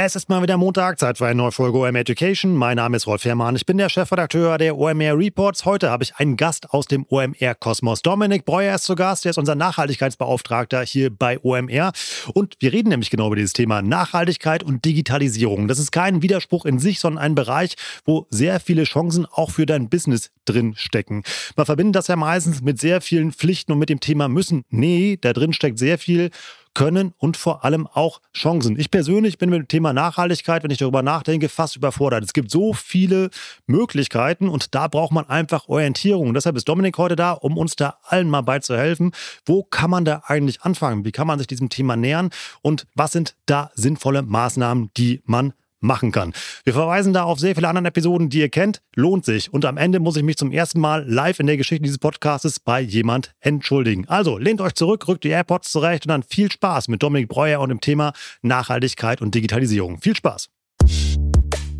Es ist mal wieder Montag, Zeit für eine neue Folge OMR Education. Mein Name ist Rolf Herrmann, ich bin der Chefredakteur der OMR Reports. Heute habe ich einen Gast aus dem OMR Kosmos. Dominik Breuer ist zu Gast, der ist unser Nachhaltigkeitsbeauftragter hier bei OMR. Und wir reden nämlich genau über dieses Thema Nachhaltigkeit und Digitalisierung. Das ist kein Widerspruch in sich, sondern ein Bereich, wo sehr viele Chancen auch für dein Business drin stecken. Man verbindet das ja meistens mit sehr vielen Pflichten und mit dem Thema müssen. Nee, da drin steckt sehr viel können und vor allem auch Chancen. Ich persönlich bin mit dem Thema Nachhaltigkeit, wenn ich darüber nachdenke, fast überfordert. Es gibt so viele Möglichkeiten und da braucht man einfach Orientierung. Und deshalb ist Dominik heute da, um uns da allen mal beizuhelfen. Wo kann man da eigentlich anfangen? Wie kann man sich diesem Thema nähern? Und was sind da sinnvolle Maßnahmen, die man machen kann. Wir verweisen da auf sehr viele andere Episoden, die ihr kennt. Lohnt sich. Und am Ende muss ich mich zum ersten Mal live in der Geschichte dieses Podcastes bei jemand entschuldigen. Also lehnt euch zurück, rückt die AirPods zurecht und dann viel Spaß mit Dominik Breuer und dem Thema Nachhaltigkeit und Digitalisierung. Viel Spaß.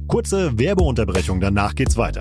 Kurze Werbeunterbrechung, danach geht's weiter.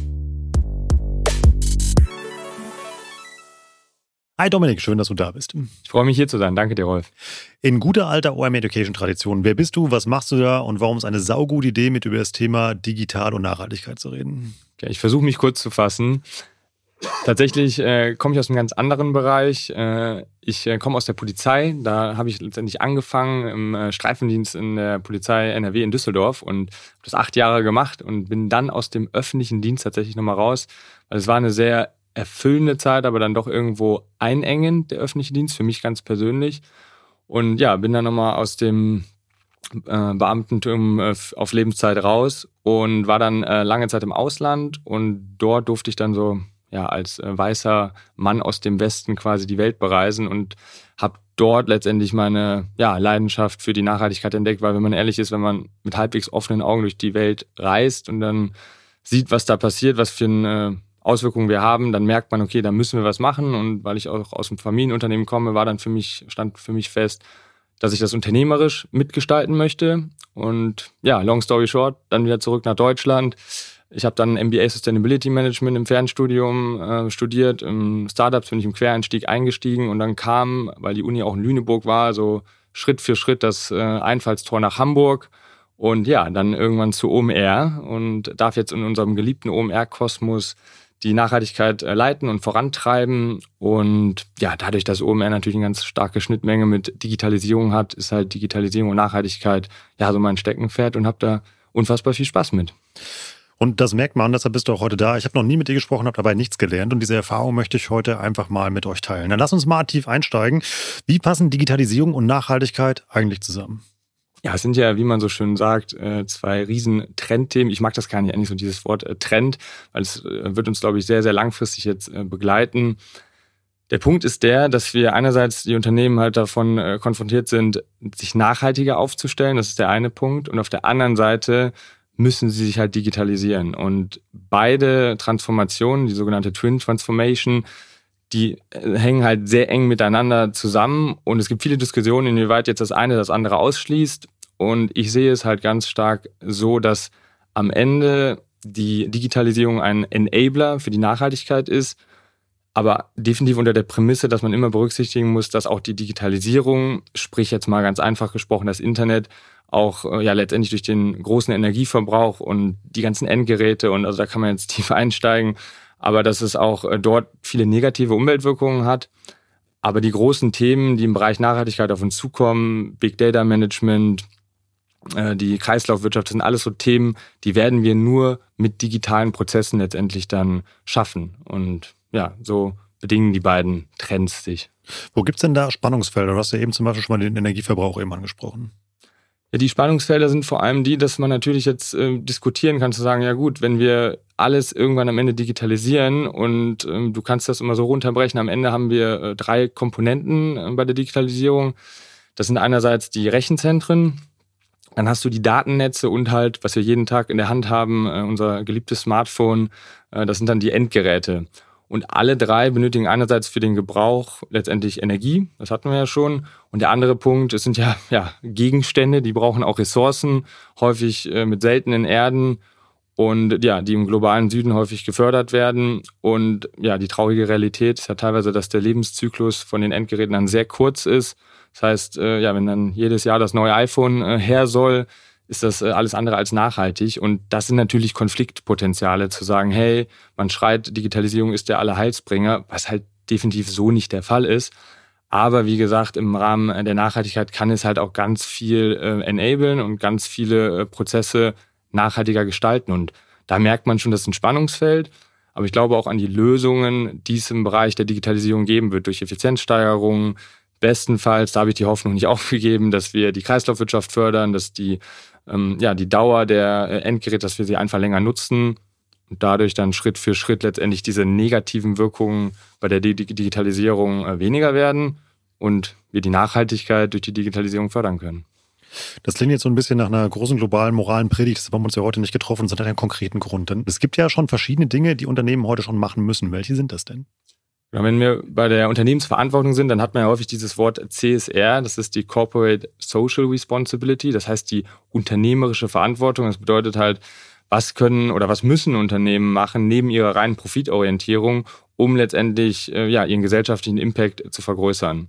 Hi Dominik, schön, dass du da bist. Ich freue mich hier zu sein. Danke dir, Rolf. In guter alter OM Education Tradition, wer bist du, was machst du da und warum ist eine saugute Idee, mit über das Thema Digital und Nachhaltigkeit zu reden? Okay, ich versuche mich kurz zu fassen. Tatsächlich äh, komme ich aus einem ganz anderen Bereich. Äh, ich äh, komme aus der Polizei. Da habe ich letztendlich angefangen im äh, Streifendienst in der Polizei NRW in Düsseldorf und habe das acht Jahre gemacht und bin dann aus dem öffentlichen Dienst tatsächlich nochmal raus. Weil es war eine sehr erfüllende Zeit, aber dann doch irgendwo einengend, der öffentliche Dienst, für mich ganz persönlich. Und ja, bin dann nochmal aus dem äh, Beamtentum äh, auf Lebenszeit raus und war dann äh, lange Zeit im Ausland und dort durfte ich dann so ja als äh, weißer Mann aus dem Westen quasi die Welt bereisen und habe dort letztendlich meine ja, Leidenschaft für die Nachhaltigkeit entdeckt, weil wenn man ehrlich ist, wenn man mit halbwegs offenen Augen durch die Welt reist und dann sieht, was da passiert, was für ein äh, Auswirkungen wir haben, dann merkt man, okay, da müssen wir was machen. Und weil ich auch aus dem Familienunternehmen komme, war dann für mich, stand für mich fest, dass ich das unternehmerisch mitgestalten möchte. Und ja, long story short, dann wieder zurück nach Deutschland. Ich habe dann MBA Sustainability Management im Fernstudium äh, studiert. Im Startups bin ich im Quereinstieg eingestiegen und dann kam, weil die Uni auch in Lüneburg war, so Schritt für Schritt das äh, Einfallstor nach Hamburg. Und ja, dann irgendwann zu OMR und darf jetzt in unserem geliebten OMR-Kosmos die Nachhaltigkeit äh, leiten und vorantreiben. Und ja, dadurch, dass OMR natürlich eine ganz starke Schnittmenge mit Digitalisierung hat, ist halt Digitalisierung und Nachhaltigkeit ja so mein Steckenpferd und habe da unfassbar viel Spaß mit. Und das merkt man, deshalb bist du auch heute da. Ich habe noch nie mit dir gesprochen, habe dabei nichts gelernt und diese Erfahrung möchte ich heute einfach mal mit euch teilen. Dann lass uns mal tief einsteigen. Wie passen Digitalisierung und Nachhaltigkeit eigentlich zusammen? Ja, es sind ja, wie man so schön sagt, äh, zwei riesen Trendthemen. Ich mag das gar nicht eigentlich so dieses Wort äh, Trend, weil es äh, wird uns, glaube ich, sehr, sehr langfristig jetzt begleiten. Der Punkt ist der, dass wir einerseits die Unternehmen halt davon konfrontiert sind, sich nachhaltiger aufzustellen. Das ist der eine Punkt. Und auf der anderen Seite müssen sie sich halt digitalisieren. Und beide Transformationen, die sogenannte Twin Transformation, die äh, hängen halt sehr eng miteinander zusammen und es gibt viele Diskussionen, inwieweit jetzt das eine das andere ausschließt. Und ich sehe es halt ganz stark so, dass am Ende die Digitalisierung ein Enabler für die Nachhaltigkeit ist, aber definitiv unter der Prämisse, dass man immer berücksichtigen muss, dass auch die Digitalisierung, sprich jetzt mal ganz einfach gesprochen, das Internet, auch äh, ja letztendlich durch den großen Energieverbrauch und die ganzen Endgeräte und also da kann man jetzt tief einsteigen, aber dass es auch äh, dort viele negative Umweltwirkungen hat. Aber die großen Themen, die im Bereich Nachhaltigkeit auf uns zukommen, Big Data Management, äh, die Kreislaufwirtschaft, das sind alles so Themen, die werden wir nur mit digitalen Prozessen letztendlich dann schaffen. Und ja, so bedingen die beiden Trends sich. Wo gibt es denn da Spannungsfelder? Du hast ja eben zum Beispiel schon mal den Energieverbrauch eben angesprochen. Ja, die Spannungsfelder sind vor allem die, dass man natürlich jetzt äh, diskutieren kann, zu sagen, ja gut, wenn wir alles irgendwann am Ende digitalisieren und ähm, du kannst das immer so runterbrechen, am Ende haben wir äh, drei Komponenten äh, bei der Digitalisierung. Das sind einerseits die Rechenzentren, dann hast du die Datennetze und halt, was wir jeden Tag in der Hand haben, äh, unser geliebtes Smartphone, äh, das sind dann die Endgeräte. Und alle drei benötigen einerseits für den Gebrauch letztendlich Energie, das hatten wir ja schon. Und der andere Punkt, es sind ja, ja Gegenstände, die brauchen auch Ressourcen, häufig äh, mit seltenen Erden und ja, die im globalen Süden häufig gefördert werden. Und ja, die traurige Realität ist ja teilweise, dass der Lebenszyklus von den Endgeräten dann sehr kurz ist. Das heißt, äh, ja, wenn dann jedes Jahr das neue iPhone äh, her soll, ist das äh, alles andere als nachhaltig. Und das sind natürlich Konfliktpotenziale, zu sagen, hey, man schreit, Digitalisierung ist der Allerheilsbringer, was halt definitiv so nicht der Fall ist. Aber wie gesagt, im Rahmen der Nachhaltigkeit kann es halt auch ganz viel äh, enablen und ganz viele äh, Prozesse nachhaltiger gestalten. Und da merkt man schon, das ist ein Spannungsfeld. Aber ich glaube auch an die Lösungen, die es im Bereich der Digitalisierung geben wird, durch Effizienzsteigerungen. Bestenfalls, da habe ich die Hoffnung nicht aufgegeben, dass wir die Kreislaufwirtschaft fördern, dass die ähm, ja, die Dauer der äh, Endgeräte, dass wir sie einfach länger nutzen und dadurch dann Schritt für Schritt letztendlich diese negativen Wirkungen bei der Digitalisierung äh, weniger werden und wir die Nachhaltigkeit durch die Digitalisierung fördern können. Das klingt jetzt so ein bisschen nach einer großen globalen moralen Predigt. Das haben wir uns ja heute nicht getroffen, sondern einen konkreten Grund. Denn es gibt ja schon verschiedene Dinge, die Unternehmen heute schon machen müssen. Welche sind das denn? Ja, wenn wir bei der Unternehmensverantwortung sind, dann hat man ja häufig dieses Wort CSR, das ist die Corporate Social Responsibility, das heißt die unternehmerische Verantwortung. Das bedeutet halt, was können oder was müssen Unternehmen machen neben ihrer reinen Profitorientierung, um letztendlich äh, ja, ihren gesellschaftlichen Impact zu vergrößern.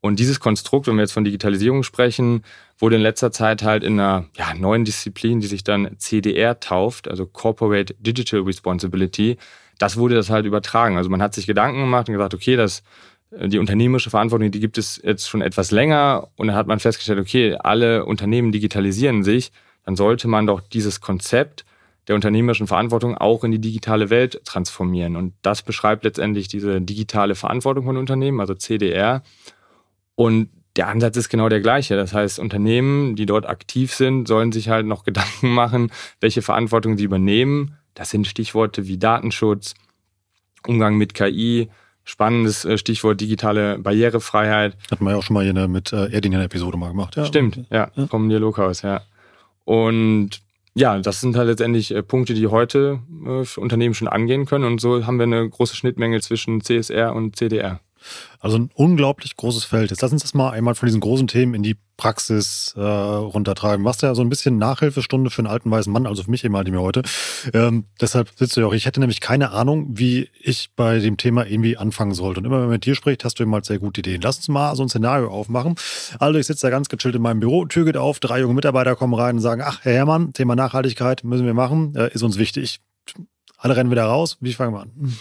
Und dieses Konstrukt, wenn wir jetzt von Digitalisierung sprechen, wurde in letzter Zeit halt in einer ja, neuen Disziplin, die sich dann CDR tauft, also Corporate Digital Responsibility, das wurde das halt übertragen. Also man hat sich Gedanken gemacht und gesagt, okay, das, äh, die unternehmerische Verantwortung, die gibt es jetzt schon etwas länger. Und dann hat man festgestellt, okay, alle Unternehmen digitalisieren sich. Dann sollte man doch dieses Konzept der unternehmerischen Verantwortung auch in die digitale Welt transformieren. Und das beschreibt letztendlich diese digitale Verantwortung von Unternehmen, also CDR. Und der Ansatz ist genau der gleiche. Das heißt, Unternehmen, die dort aktiv sind, sollen sich halt noch Gedanken machen, welche Verantwortung sie übernehmen das sind Stichworte wie Datenschutz, Umgang mit KI, spannendes äh, Stichwort digitale Barrierefreiheit. Hatten wir ja auch schon mal hier eine, mit äh, Erdin eine Episode mal gemacht. Ja. Stimmt, ja, ja, vom Dialoghaus, ja. Und ja, das sind halt letztendlich äh, Punkte, die heute Unternehmen schon angehen können. Und so haben wir eine große Schnittmenge zwischen CSR und CDR. Also ein unglaublich großes Feld. Jetzt lass uns das mal einmal von diesen großen Themen in die Praxis äh, runtertreiben. Machst ja so ein bisschen Nachhilfestunde für einen alten weißen Mann, also für mich eben halt mir heute. Ähm, deshalb sitzt du ja auch. Ich hätte nämlich keine Ahnung, wie ich bei dem Thema irgendwie anfangen sollte. Und immer wenn man mit dir spricht, hast du eben halt sehr gute Ideen. Lass uns mal so ein Szenario aufmachen. Also ich sitze da ganz gechillt in meinem Büro, Tür geht auf, drei junge Mitarbeiter kommen rein und sagen, ach, Herr Herrmann, Thema Nachhaltigkeit müssen wir machen, äh, ist uns wichtig. Alle rennen wieder raus. Wie fangen wir an?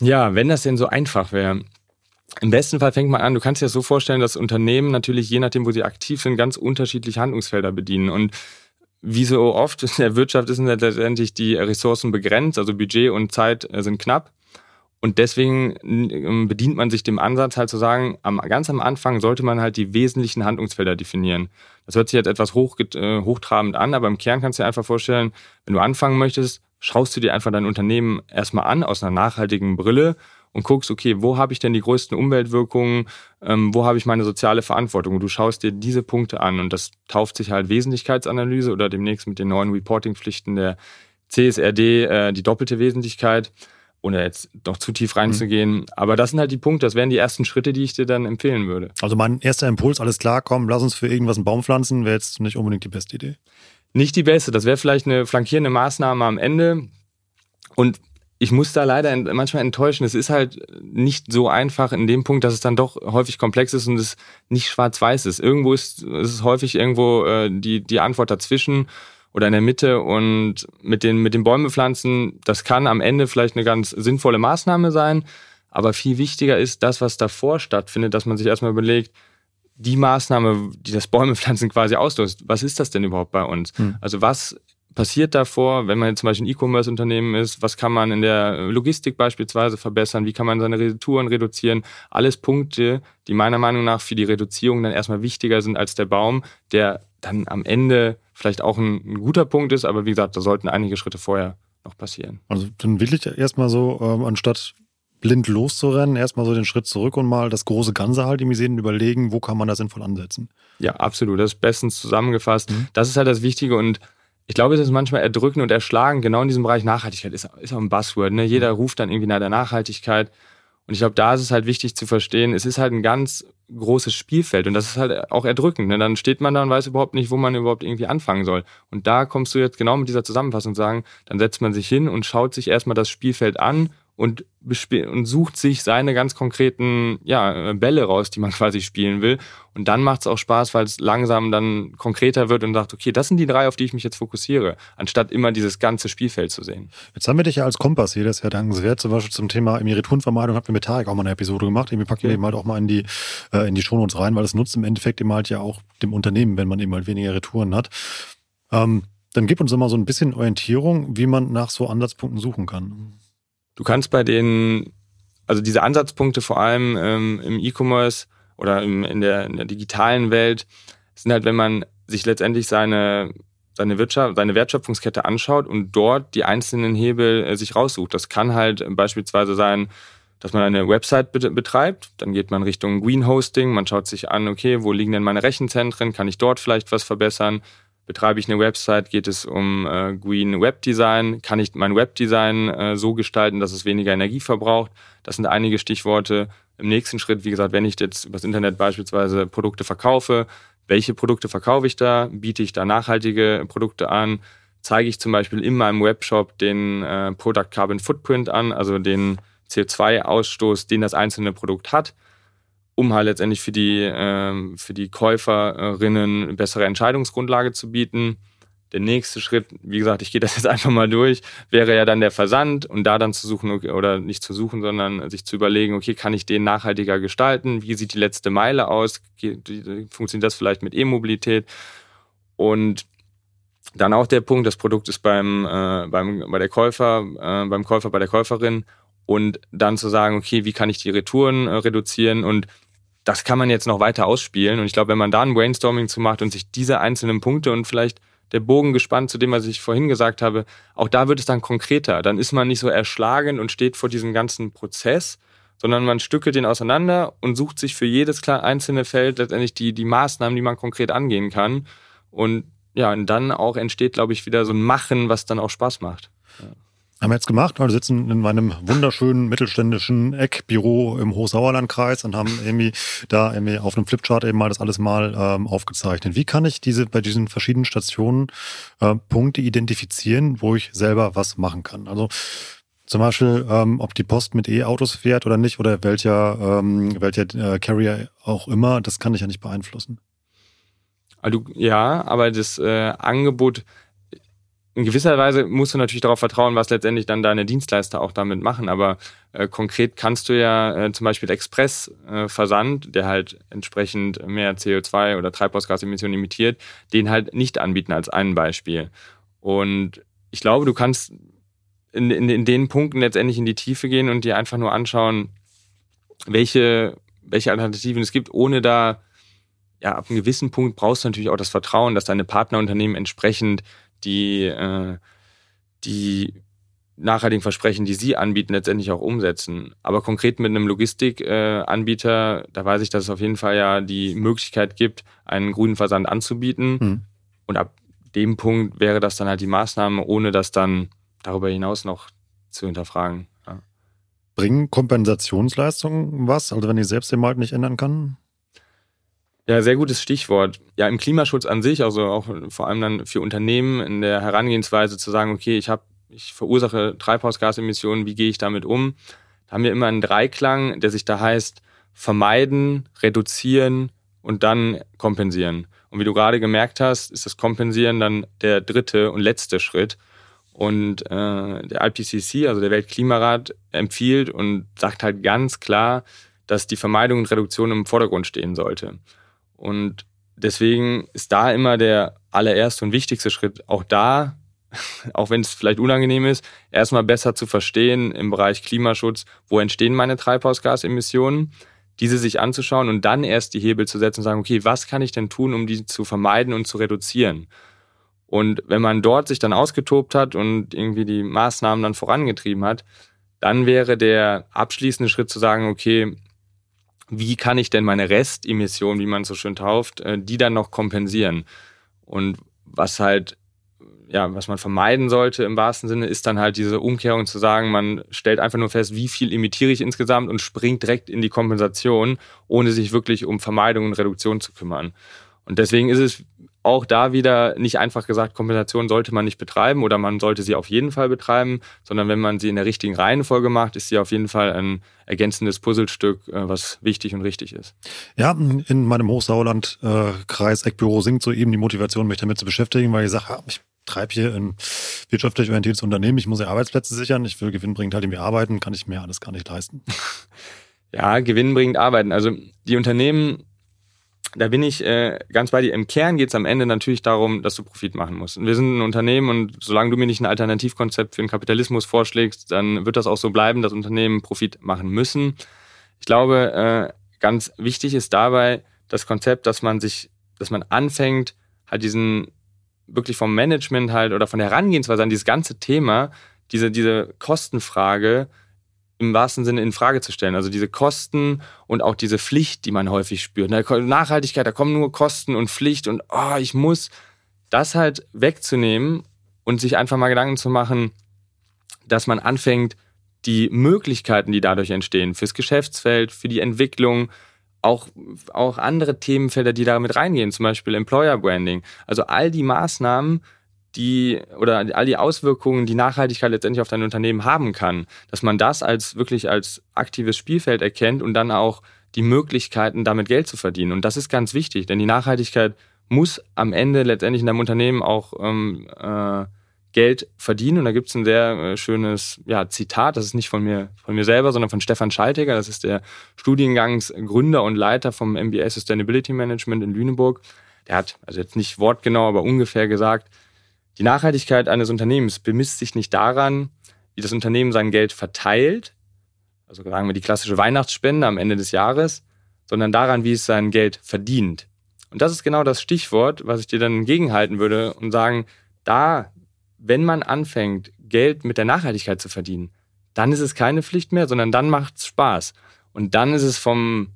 Ja, wenn das denn so einfach wäre. Im besten Fall fängt man an, du kannst dir das so vorstellen, dass Unternehmen natürlich, je nachdem, wo sie aktiv sind, ganz unterschiedliche Handlungsfelder bedienen. Und wie so oft in der Wirtschaft sind letztendlich die Ressourcen begrenzt, also Budget und Zeit äh, sind knapp. Und deswegen ähm, bedient man sich dem Ansatz halt zu sagen, am, ganz am Anfang sollte man halt die wesentlichen Handlungsfelder definieren. Das hört sich jetzt etwas hoch, äh, hochtrabend an, aber im Kern kannst du dir einfach vorstellen, wenn du anfangen möchtest, schaust du dir einfach dein Unternehmen erstmal an aus einer nachhaltigen Brille und guckst, okay, wo habe ich denn die größten Umweltwirkungen, ähm, wo habe ich meine soziale Verantwortung? Und du schaust dir diese Punkte an und das tauft sich halt Wesentlichkeitsanalyse oder demnächst mit den neuen Reportingpflichten der CSRD äh, die doppelte Wesentlichkeit ohne jetzt noch zu tief reinzugehen. Mhm. Aber das sind halt die Punkte, das wären die ersten Schritte, die ich dir dann empfehlen würde. Also mein erster Impuls, alles klar, komm, lass uns für irgendwas einen Baum pflanzen, wäre jetzt nicht unbedingt die beste Idee. Nicht die beste, das wäre vielleicht eine flankierende Maßnahme am Ende. Und ich muss da leider manchmal enttäuschen. Es ist halt nicht so einfach in dem Punkt, dass es dann doch häufig komplex ist und es nicht schwarz-weiß ist. Irgendwo ist, ist es häufig irgendwo äh, die, die Antwort dazwischen oder in der Mitte und mit den, mit den Bäume pflanzen, das kann am Ende vielleicht eine ganz sinnvolle Maßnahme sein. Aber viel wichtiger ist das, was davor stattfindet, dass man sich erstmal überlegt, die Maßnahme, die das Bäumepflanzen quasi auslöst, was ist das denn überhaupt bei uns? Hm. Also was passiert davor, wenn man jetzt zum Beispiel ein E-Commerce-Unternehmen ist? Was kann man in der Logistik beispielsweise verbessern? Wie kann man seine Retouren reduzieren? Alles Punkte, die meiner Meinung nach für die Reduzierung dann erstmal wichtiger sind als der Baum, der dann am Ende vielleicht auch ein, ein guter Punkt ist, aber wie gesagt, da sollten einige Schritte vorher noch passieren. Also dann will ich erstmal so, ähm, anstatt blind loszurennen, erstmal so den Schritt zurück und mal das große Ganze halt im sehen überlegen, wo kann man da sinnvoll ansetzen. Ja, absolut. Das ist bestens zusammengefasst. Mhm. Das ist halt das Wichtige und ich glaube, es ist manchmal erdrückend und erschlagen. Genau in diesem Bereich Nachhaltigkeit ist, ist auch ein Buzzword. Ne? Jeder ruft dann irgendwie nach der Nachhaltigkeit. Und ich glaube, da ist es halt wichtig zu verstehen, es ist halt ein ganz großes Spielfeld und das ist halt auch erdrückend. Ne? Dann steht man da und weiß überhaupt nicht, wo man überhaupt irgendwie anfangen soll. Und da kommst du jetzt genau mit dieser Zusammenfassung sagen, dann setzt man sich hin und schaut sich erstmal das Spielfeld an und, und sucht sich seine ganz konkreten ja, Bälle raus, die man quasi spielen will. Und dann macht es auch Spaß, weil es langsam dann konkreter wird und sagt, okay, das sind die drei, auf die ich mich jetzt fokussiere, anstatt immer dieses ganze Spielfeld zu sehen. Jetzt haben wir dich ja als Kompass hier, das ist ja dankenswert. Zum Beispiel zum Thema Retourenvermeidung hatten wir mit Tarek auch mal eine Episode gemacht. Wir packen okay. eben halt auch mal in die, äh, in die Shownotes rein, weil das nutzt im Endeffekt eben halt ja auch dem Unternehmen, wenn man eben halt weniger Retouren hat. Ähm, dann gib uns doch mal so ein bisschen Orientierung, wie man nach so Ansatzpunkten suchen kann. Du kannst bei den, also diese Ansatzpunkte vor allem ähm, im E-Commerce oder im, in, der, in der digitalen Welt sind halt, wenn man sich letztendlich seine, seine, Wirtschaft, seine Wertschöpfungskette anschaut und dort die einzelnen Hebel äh, sich raussucht. Das kann halt beispielsweise sein, dass man eine Website betreibt, dann geht man Richtung Green Hosting, man schaut sich an, okay, wo liegen denn meine Rechenzentren, kann ich dort vielleicht was verbessern? Betreibe ich eine Website, geht es um äh, Green Web Design, kann ich mein Webdesign äh, so gestalten, dass es weniger Energie verbraucht. Das sind einige Stichworte. Im nächsten Schritt, wie gesagt, wenn ich jetzt übers Internet beispielsweise Produkte verkaufe, welche Produkte verkaufe ich da? Biete ich da nachhaltige Produkte an? Zeige ich zum Beispiel in meinem Webshop den äh, Product Carbon Footprint an, also den CO2-Ausstoß, den das einzelne Produkt hat? Um halt letztendlich für die, ähm, für die Käuferinnen eine bessere Entscheidungsgrundlage zu bieten. Der nächste Schritt, wie gesagt, ich gehe das jetzt einfach mal durch, wäre ja dann der Versand und da dann zu suchen oder nicht zu suchen, sondern sich zu überlegen, okay, kann ich den nachhaltiger gestalten? Wie sieht die letzte Meile aus? Funktioniert das vielleicht mit E-Mobilität? Und dann auch der Punkt, das Produkt ist beim, äh, beim, bei der Käufer, äh, beim Käufer, bei der Käuferin und dann zu sagen, okay, wie kann ich die Retouren äh, reduzieren und das kann man jetzt noch weiter ausspielen. Und ich glaube, wenn man da ein Brainstorming zu macht und sich diese einzelnen Punkte und vielleicht der Bogen gespannt zu dem, was ich vorhin gesagt habe, auch da wird es dann konkreter. Dann ist man nicht so erschlagen und steht vor diesem ganzen Prozess, sondern man stückelt den auseinander und sucht sich für jedes einzelne Feld letztendlich die, die Maßnahmen, die man konkret angehen kann. Und ja, und dann auch entsteht, glaube ich, wieder so ein Machen, was dann auch Spaß macht. Haben wir jetzt gemacht, weil wir sitzen in meinem wunderschönen mittelständischen Eckbüro im Hochsauerlandkreis und haben irgendwie da irgendwie auf einem Flipchart eben mal das alles mal ähm, aufgezeichnet. Wie kann ich diese bei diesen verschiedenen Stationen äh, Punkte identifizieren, wo ich selber was machen kann? Also zum Beispiel, ähm, ob die Post mit E-Autos fährt oder nicht oder welcher, ähm, welcher äh, Carrier auch immer, das kann ich ja nicht beeinflussen. Also, ja, aber das äh, Angebot in gewisser Weise musst du natürlich darauf vertrauen, was letztendlich dann deine Dienstleister auch damit machen. Aber äh, konkret kannst du ja äh, zum Beispiel Express-Versand, äh, der halt entsprechend mehr CO2 oder Treibhausgasemissionen imitiert, den halt nicht anbieten als ein Beispiel. Und ich glaube, du kannst in, in, in den Punkten letztendlich in die Tiefe gehen und dir einfach nur anschauen, welche, welche Alternativen es gibt, ohne da ja, ab einem gewissen Punkt brauchst du natürlich auch das Vertrauen, dass deine Partnerunternehmen entsprechend die, äh, die nachhaltigen Versprechen, die sie anbieten, letztendlich auch umsetzen. Aber konkret mit einem Logistikanbieter, äh, da weiß ich, dass es auf jeden Fall ja die Möglichkeit gibt, einen grünen Versand anzubieten. Mhm. Und ab dem Punkt wäre das dann halt die Maßnahme, ohne das dann darüber hinaus noch zu hinterfragen. Ja. Bringen Kompensationsleistungen was? Also wenn ich selbst den Markt nicht ändern kann? Ja, sehr gutes Stichwort. Ja, im Klimaschutz an sich, also auch vor allem dann für Unternehmen in der Herangehensweise zu sagen, okay, ich habe, ich verursache Treibhausgasemissionen, wie gehe ich damit um? Da haben wir immer einen Dreiklang, der sich da heißt, vermeiden, reduzieren und dann kompensieren. Und wie du gerade gemerkt hast, ist das Kompensieren dann der dritte und letzte Schritt. Und äh, der IPCC, also der Weltklimarat, empfiehlt und sagt halt ganz klar, dass die Vermeidung und Reduktion im Vordergrund stehen sollte. Und deswegen ist da immer der allererste und wichtigste Schritt, auch da, auch wenn es vielleicht unangenehm ist, erstmal besser zu verstehen im Bereich Klimaschutz, wo entstehen meine Treibhausgasemissionen, diese sich anzuschauen und dann erst die Hebel zu setzen und sagen, okay, was kann ich denn tun, um die zu vermeiden und zu reduzieren? Und wenn man dort sich dann ausgetobt hat und irgendwie die Maßnahmen dann vorangetrieben hat, dann wäre der abschließende Schritt zu sagen, okay, wie kann ich denn meine Restemission, wie man so schön tauft, äh, die dann noch kompensieren? Und was halt, ja, was man vermeiden sollte im wahrsten Sinne, ist dann halt diese Umkehrung zu sagen, man stellt einfach nur fest, wie viel emittiere ich insgesamt und springt direkt in die Kompensation, ohne sich wirklich um Vermeidung und Reduktion zu kümmern. Und deswegen ist es auch da wieder nicht einfach gesagt, Kompensation sollte man nicht betreiben oder man sollte sie auf jeden Fall betreiben, sondern wenn man sie in der richtigen Reihenfolge macht, ist sie auf jeden Fall ein ergänzendes Puzzlestück, äh, was wichtig und richtig ist. Ja, in meinem Hochsauerland-Kreis Eckbüro sinkt so eben die Motivation, mich damit zu beschäftigen, weil ich sage, ich treibe hier ein wirtschaftlich orientiertes Unternehmen, ich muss ja Arbeitsplätze sichern, ich will gewinnbringend halt irgendwie arbeiten, kann ich mir alles gar nicht leisten. Ja, gewinnbringend arbeiten. Also die Unternehmen da bin ich äh, ganz bei dir. Im Kern geht es am Ende natürlich darum, dass du Profit machen musst. Wir sind ein Unternehmen und solange du mir nicht ein Alternativkonzept für den Kapitalismus vorschlägst, dann wird das auch so bleiben, dass Unternehmen Profit machen müssen. Ich glaube, äh, ganz wichtig ist dabei das Konzept, dass man sich, dass man anfängt, halt diesen wirklich vom Management halt oder von der Herangehensweise an dieses ganze Thema, diese, diese Kostenfrage im wahrsten Sinne in Frage zu stellen. Also diese Kosten und auch diese Pflicht, die man häufig spürt. Nachhaltigkeit, da kommen nur Kosten und Pflicht und oh, ich muss das halt wegzunehmen und sich einfach mal Gedanken zu machen, dass man anfängt, die Möglichkeiten, die dadurch entstehen, fürs Geschäftsfeld, für die Entwicklung, auch, auch andere Themenfelder, die da mit reingehen, zum Beispiel Employer Branding. Also all die Maßnahmen, die oder all die Auswirkungen, die Nachhaltigkeit letztendlich auf dein Unternehmen haben kann, dass man das als wirklich als aktives Spielfeld erkennt und dann auch die Möglichkeiten, damit Geld zu verdienen. Und das ist ganz wichtig, denn die Nachhaltigkeit muss am Ende letztendlich in deinem Unternehmen auch ähm, äh, Geld verdienen. Und da gibt es ein sehr äh, schönes ja, Zitat, das ist nicht von mir, von mir selber, sondern von Stefan Schaltiger, das ist der Studiengangsgründer und Leiter vom MBA Sustainability Management in Lüneburg. Der hat, also jetzt nicht wortgenau, aber ungefähr gesagt, die Nachhaltigkeit eines Unternehmens bemisst sich nicht daran, wie das Unternehmen sein Geld verteilt, also sagen wir die klassische Weihnachtsspende am Ende des Jahres, sondern daran, wie es sein Geld verdient. Und das ist genau das Stichwort, was ich dir dann entgegenhalten würde und sagen, da, wenn man anfängt, Geld mit der Nachhaltigkeit zu verdienen, dann ist es keine Pflicht mehr, sondern dann macht es Spaß. Und dann ist es vom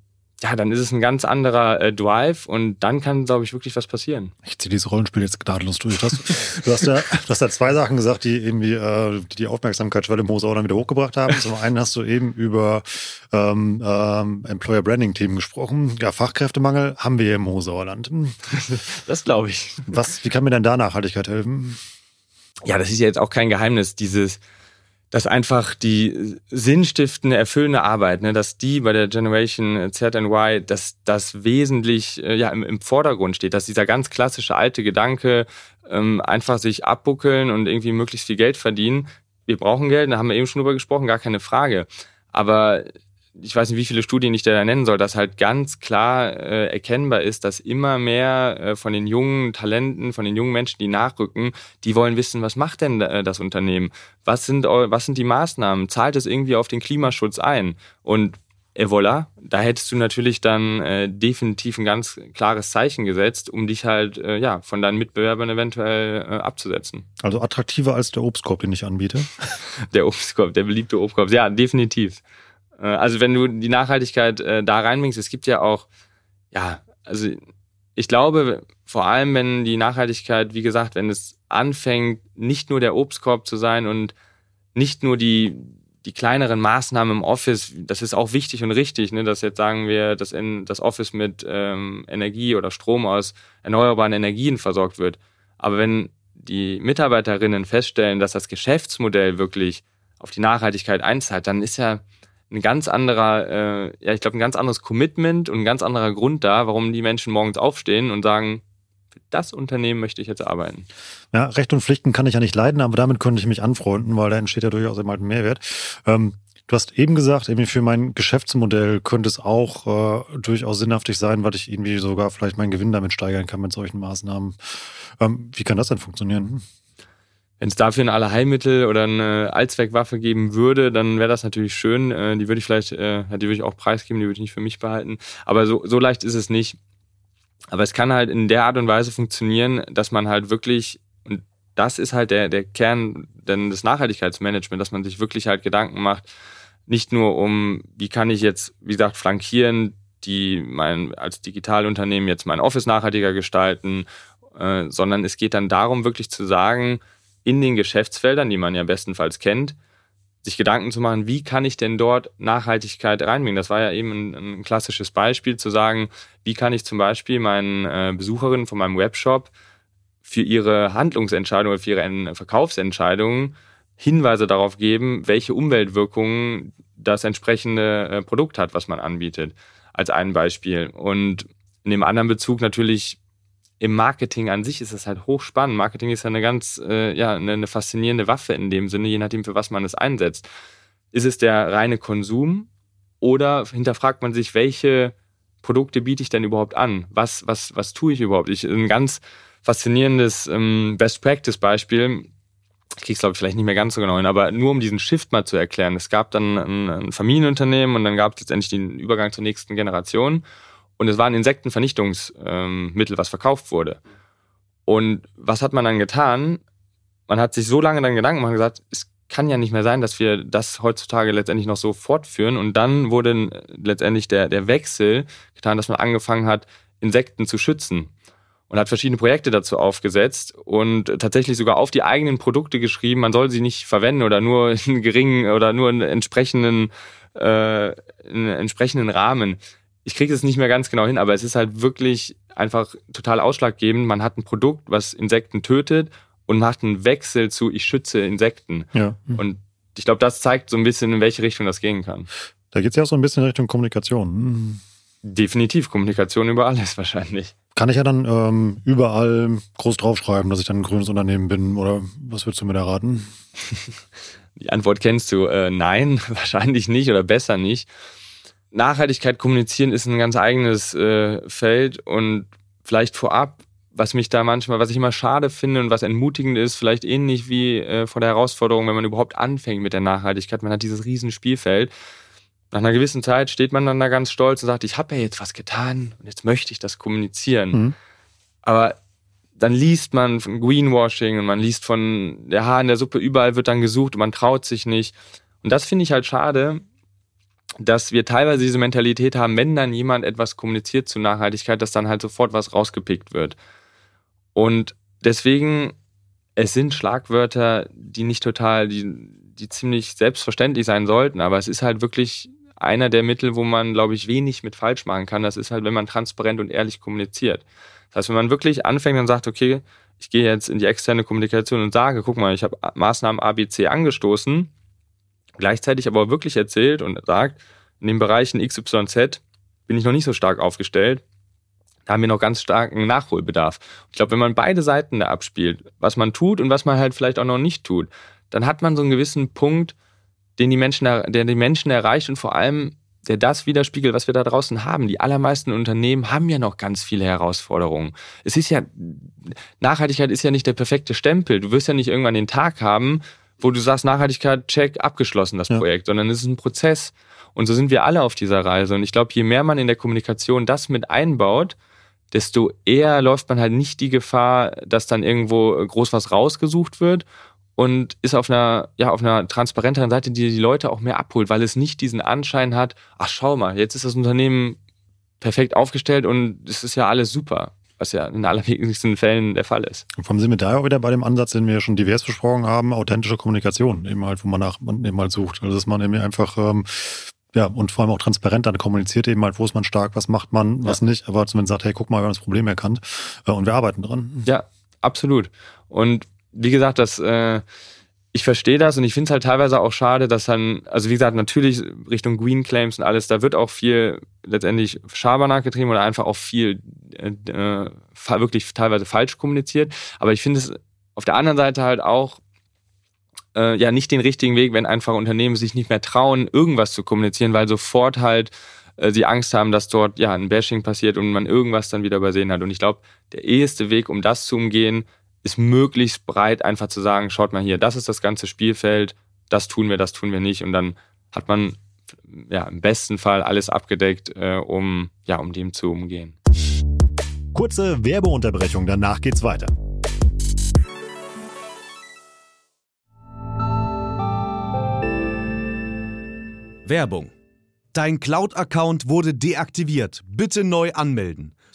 ja, dann ist es ein ganz anderer äh, Drive und dann kann, glaube ich, wirklich was passieren. Ich ziehe dieses Rollenspiel jetzt gnadenlos durch. Du hast, du hast, ja, du hast ja zwei Sachen gesagt, die irgendwie äh, die, die Aufmerksamkeitsschwelle im Hose auch dann wieder hochgebracht haben. Zum einen hast du eben über ähm, ähm, Employer Branding Themen gesprochen. Ja, Fachkräftemangel haben wir hier im Hohsauerland. Das glaube ich. Was, wie kann mir denn da Nachhaltigkeit helfen? Ja, das ist ja jetzt auch kein Geheimnis, dieses dass einfach die sinnstiftende, erfüllende Arbeit, ne, dass die bei der Generation Z and Y, dass das wesentlich äh, ja, im, im Vordergrund steht, dass dieser ganz klassische alte Gedanke, ähm, einfach sich abbuckeln und irgendwie möglichst viel Geld verdienen. Wir brauchen Geld, da haben wir eben schon drüber gesprochen, gar keine Frage. Aber ich weiß nicht, wie viele Studien ich da nennen soll, dass halt ganz klar äh, erkennbar ist, dass immer mehr äh, von den jungen Talenten, von den jungen Menschen, die nachrücken, die wollen wissen, was macht denn äh, das Unternehmen? Was sind, was sind die Maßnahmen? Zahlt es irgendwie auf den Klimaschutz ein? Und et voilà, da hättest du natürlich dann äh, definitiv ein ganz klares Zeichen gesetzt, um dich halt äh, ja von deinen Mitbewerbern eventuell äh, abzusetzen. Also attraktiver als der Obstkorb, den ich anbiete. der Obstkorb, der beliebte Obstkorb, ja, definitiv. Äh, also wenn du die Nachhaltigkeit äh, da reinbringst, es gibt ja auch, ja, also ich glaube, vor allem wenn die Nachhaltigkeit, wie gesagt, wenn es anfängt, nicht nur der Obstkorb zu sein und nicht nur die, die kleineren Maßnahmen im Office, das ist auch wichtig und richtig, ne, dass jetzt sagen wir, dass in, das Office mit ähm, Energie oder Strom aus erneuerbaren Energien versorgt wird. Aber wenn die Mitarbeiterinnen feststellen, dass das Geschäftsmodell wirklich auf die Nachhaltigkeit einzahlt, dann ist ja ein ganz anderer, äh, ja, ich glaube, ein ganz anderes Commitment und ein ganz anderer Grund da, warum die Menschen morgens aufstehen und sagen, für das Unternehmen möchte ich jetzt arbeiten. Ja, Recht und Pflichten kann ich ja nicht leiden, aber damit könnte ich mich anfreunden, weil da entsteht ja durchaus immer halt ein Mehrwert. Ähm, Du hast eben gesagt, irgendwie für mein Geschäftsmodell könnte es auch äh, durchaus sinnhaftig sein, weil ich irgendwie sogar vielleicht meinen Gewinn damit steigern kann mit solchen Maßnahmen. Ähm, wie kann das denn funktionieren? Wenn es dafür ein Allerheilmittel oder eine Allzweckwaffe geben würde, dann wäre das natürlich schön. Äh, die würde ich vielleicht, äh, die würde ich auch preisgeben, die würde ich nicht für mich behalten. Aber so, so leicht ist es nicht. Aber es kann halt in der Art und Weise funktionieren, dass man halt wirklich, und das ist halt der, der Kern denn des Nachhaltigkeitsmanagements, dass man sich wirklich halt Gedanken macht, nicht nur um, wie kann ich jetzt, wie gesagt, flankieren, die mein, als Digitalunternehmen jetzt mein Office nachhaltiger gestalten, äh, sondern es geht dann darum, wirklich zu sagen, in den Geschäftsfeldern, die man ja bestenfalls kennt, sich Gedanken zu machen, wie kann ich denn dort Nachhaltigkeit reinbringen? Das war ja eben ein, ein klassisches Beispiel, zu sagen, wie kann ich zum Beispiel meinen äh, Besucherinnen von meinem Webshop für ihre Handlungsentscheidungen, für ihre Verkaufsentscheidungen Hinweise darauf geben, welche Umweltwirkungen das entsprechende äh, Produkt hat, was man anbietet, als ein Beispiel. Und in dem anderen Bezug natürlich im Marketing an sich ist es halt hochspannend. Marketing ist ja eine ganz, äh, ja, eine, eine faszinierende Waffe in dem Sinne, je nachdem, für was man es einsetzt. Ist es der reine Konsum oder hinterfragt man sich, welche Produkte biete ich denn überhaupt an? Was, was, was tue ich überhaupt? Ich, ein ganz faszinierendes ähm, Best-Practice-Beispiel ich krieg's glaube ich vielleicht nicht mehr ganz so genau hin, aber nur um diesen Shift mal zu erklären. Es gab dann ein, ein Familienunternehmen und dann gab es letztendlich den Übergang zur nächsten Generation und es war ein Insektenvernichtungsmittel, was verkauft wurde. Und was hat man dann getan? Man hat sich so lange dann Gedanken gemacht und gesagt, es kann ja nicht mehr sein, dass wir das heutzutage letztendlich noch so fortführen. Und dann wurde letztendlich der, der Wechsel getan, dass man angefangen hat, Insekten zu schützen und hat verschiedene Projekte dazu aufgesetzt und tatsächlich sogar auf die eigenen Produkte geschrieben, man soll sie nicht verwenden oder nur in geringen oder nur in entsprechenden, äh, in entsprechenden Rahmen. Ich kriege es nicht mehr ganz genau hin, aber es ist halt wirklich einfach total ausschlaggebend. Man hat ein Produkt, was Insekten tötet und macht einen Wechsel zu ich schütze Insekten. Ja. Mhm. Und ich glaube, das zeigt so ein bisschen, in welche Richtung das gehen kann. Da geht es ja auch so ein bisschen in Richtung Kommunikation. Mhm. Definitiv Kommunikation über alles wahrscheinlich. Kann ich ja dann ähm, überall groß draufschreiben, dass ich dann ein grünes Unternehmen bin oder was würdest du mir da raten? Die Antwort kennst du. Äh, nein, wahrscheinlich nicht oder besser nicht. Nachhaltigkeit kommunizieren ist ein ganz eigenes äh, Feld und vielleicht vorab, was mich da manchmal, was ich immer schade finde und was entmutigend ist, vielleicht ähnlich wie äh, vor der Herausforderung, wenn man überhaupt anfängt mit der Nachhaltigkeit. Man hat dieses riesen Spielfeld nach einer gewissen Zeit steht man dann da ganz stolz und sagt, ich habe ja jetzt was getan und jetzt möchte ich das kommunizieren. Mhm. Aber dann liest man von Greenwashing und man liest von der Haar in der Suppe, überall wird dann gesucht und man traut sich nicht. Und das finde ich halt schade, dass wir teilweise diese Mentalität haben, wenn dann jemand etwas kommuniziert zu Nachhaltigkeit, dass dann halt sofort was rausgepickt wird. Und deswegen, es sind Schlagwörter, die nicht total, die, die ziemlich selbstverständlich sein sollten, aber es ist halt wirklich einer der Mittel, wo man, glaube ich, wenig mit falsch machen kann. Das ist halt, wenn man transparent und ehrlich kommuniziert. Das heißt, wenn man wirklich anfängt und sagt, okay, ich gehe jetzt in die externe Kommunikation und sage, guck mal, ich habe Maßnahmen ABC angestoßen, gleichzeitig aber wirklich erzählt und sagt, in den Bereichen XYZ bin ich noch nicht so stark aufgestellt, da haben wir noch ganz starken Nachholbedarf. Ich glaube, wenn man beide Seiten da abspielt, was man tut und was man halt vielleicht auch noch nicht tut, dann hat man so einen gewissen Punkt, den die Menschen, der die Menschen erreicht und vor allem der das widerspiegelt, was wir da draußen haben. Die allermeisten Unternehmen haben ja noch ganz viele Herausforderungen. Es ist ja, Nachhaltigkeit ist ja nicht der perfekte Stempel. Du wirst ja nicht irgendwann den Tag haben, wo du sagst, Nachhaltigkeit, check, abgeschlossen das ja. Projekt, sondern es ist ein Prozess. Und so sind wir alle auf dieser Reise. Und ich glaube, je mehr man in der Kommunikation das mit einbaut, desto eher läuft man halt nicht die Gefahr, dass dann irgendwo groß was rausgesucht wird und ist auf einer, ja, auf einer transparenteren Seite, die die Leute auch mehr abholt, weil es nicht diesen Anschein hat, ach schau mal, jetzt ist das Unternehmen perfekt aufgestellt und es ist ja alles super, was ja in allerwenigsten Fällen der Fall ist. Und vom sind wir da auch wieder bei dem Ansatz, den wir ja schon divers besprochen haben, authentische Kommunikation, eben halt, wo man nach man eben halt sucht. Also dass man eben einfach ähm, ja, und vor allem auch transparent dann kommuniziert eben halt, wo ist man stark, was macht man, was ja. nicht, aber zumindest sagt, hey, guck mal, wir haben das Problem erkannt äh, und wir arbeiten dran. Ja, absolut. Und wie gesagt, das, äh, ich verstehe das und ich finde es halt teilweise auch schade, dass dann, also wie gesagt, natürlich Richtung Green Claims und alles, da wird auch viel letztendlich Schabernack getrieben oder einfach auch viel äh, äh wirklich teilweise falsch kommuniziert. Aber ich finde es auf der anderen Seite halt auch äh, ja nicht den richtigen Weg, wenn einfach Unternehmen sich nicht mehr trauen, irgendwas zu kommunizieren, weil sofort halt äh, sie Angst haben, dass dort ja ein Bashing passiert und man irgendwas dann wieder übersehen hat. Und ich glaube, der eheste Weg, um das zu umgehen, ist möglichst breit einfach zu sagen, schaut mal hier, das ist das ganze Spielfeld, das tun wir, das tun wir nicht. Und dann hat man ja im besten Fall alles abgedeckt, äh, um ja um dem zu umgehen. Kurze Werbeunterbrechung, danach geht's weiter. Werbung. Dein Cloud-Account wurde deaktiviert. Bitte neu anmelden.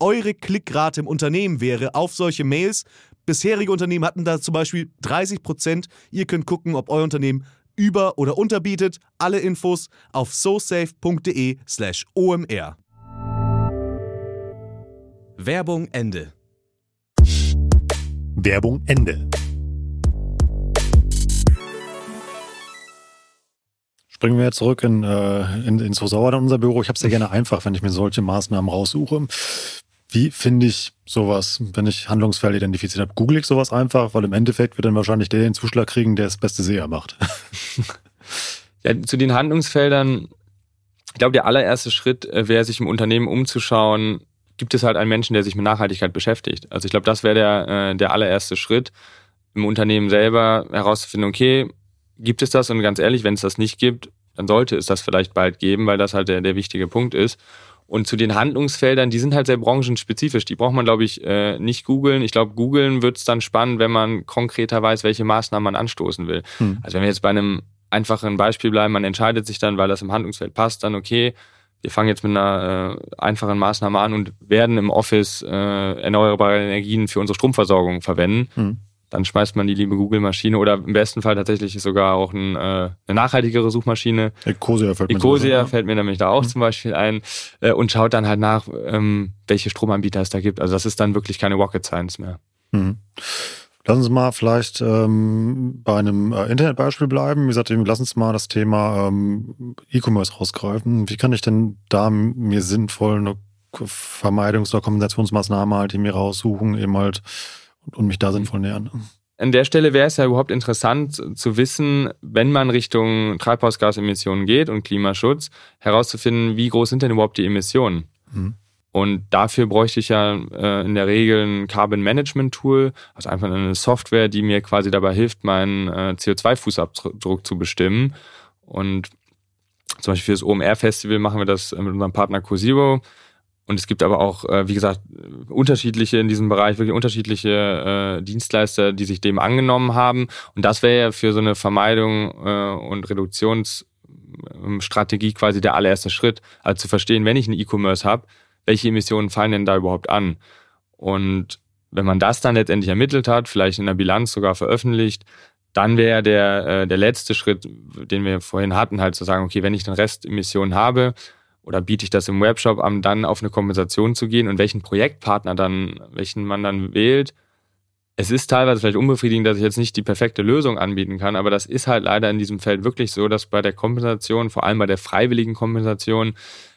eure Klickrate im Unternehmen wäre auf solche Mails. Bisherige Unternehmen hatten da zum Beispiel 30 Prozent. Ihr könnt gucken, ob euer Unternehmen über- oder unterbietet. Alle Infos auf sosafe.de/slash omr. Werbung Ende. Werbung Ende. Springen wir jetzt zurück in, äh, in, ins Sauer unser Büro. Ich habe es ja gerne einfach, wenn ich mir solche Maßnahmen raussuche. Wie finde ich sowas, wenn ich Handlungsfälle identifiziert habe? Google ich sowas einfach, weil im Endeffekt wird dann wahrscheinlich der den Zuschlag kriegen, der das beste SEA macht. ja, zu den Handlungsfeldern, ich glaube, der allererste Schritt äh, wäre, sich im Unternehmen umzuschauen, gibt es halt einen Menschen, der sich mit Nachhaltigkeit beschäftigt. Also ich glaube, das wäre der, äh, der allererste Schritt, im Unternehmen selber herauszufinden, okay, gibt es das? Und ganz ehrlich, wenn es das nicht gibt, dann sollte es das vielleicht bald geben, weil das halt der, der wichtige Punkt ist. Und zu den Handlungsfeldern, die sind halt sehr branchenspezifisch. Die braucht man, glaube ich, äh, nicht googeln. Ich glaube, googeln wird es dann spannend, wenn man konkreter weiß, welche Maßnahmen man anstoßen will. Hm. Also wenn wir jetzt bei einem einfachen Beispiel bleiben, man entscheidet sich dann, weil das im Handlungsfeld passt, dann okay, wir fangen jetzt mit einer äh, einfachen Maßnahme an und werden im Office äh, erneuerbare Energien für unsere Stromversorgung verwenden. Hm dann schmeißt man die liebe Google-Maschine oder im besten Fall tatsächlich sogar auch ein, äh, eine nachhaltigere Suchmaschine. Ecosia fällt mir, Ecosia fällt mir nämlich da auch mhm. zum Beispiel ein äh, und schaut dann halt nach, ähm, welche Stromanbieter es da gibt. Also das ist dann wirklich keine Rocket Science mehr. Mhm. Lassen Sie mal vielleicht ähm, bei einem äh, Internetbeispiel bleiben. Wie gesagt, lassen Sie mal das Thema ähm, E-Commerce rausgreifen. Wie kann ich denn da mir sinnvoll eine Vermeidungs- oder Kompensationsmaßnahme halt mir raussuchen, eben halt und mich da sinnvoll nähern. An der Stelle wäre es ja überhaupt interessant zu wissen, wenn man Richtung Treibhausgasemissionen geht und Klimaschutz, herauszufinden, wie groß sind denn überhaupt die Emissionen? Mhm. Und dafür bräuchte ich ja äh, in der Regel ein Carbon Management Tool, also einfach eine Software, die mir quasi dabei hilft, meinen äh, CO2-Fußabdruck zu bestimmen. Und zum Beispiel für das OMR Festival machen wir das mit unserem Partner CoZero. Und es gibt aber auch, äh, wie gesagt, unterschiedliche in diesem Bereich, wirklich unterschiedliche äh, Dienstleister, die sich dem angenommen haben. Und das wäre ja für so eine Vermeidung äh, und Reduktionsstrategie quasi der allererste Schritt. Also zu verstehen, wenn ich einen E-Commerce habe, welche Emissionen fallen denn da überhaupt an? Und wenn man das dann letztendlich ermittelt hat, vielleicht in der Bilanz sogar veröffentlicht, dann wäre der, der letzte Schritt, den wir vorhin hatten, halt zu sagen, okay, wenn ich den Rest Emissionen habe, oder biete ich das im Webshop an, dann auf eine Kompensation zu gehen und welchen Projektpartner dann, welchen man dann wählt. Es ist teilweise vielleicht unbefriedigend, dass ich jetzt nicht die perfekte Lösung anbieten kann, aber das ist halt leider in diesem Feld wirklich so, dass bei der Kompensation, vor allem bei der freiwilligen Kompensation,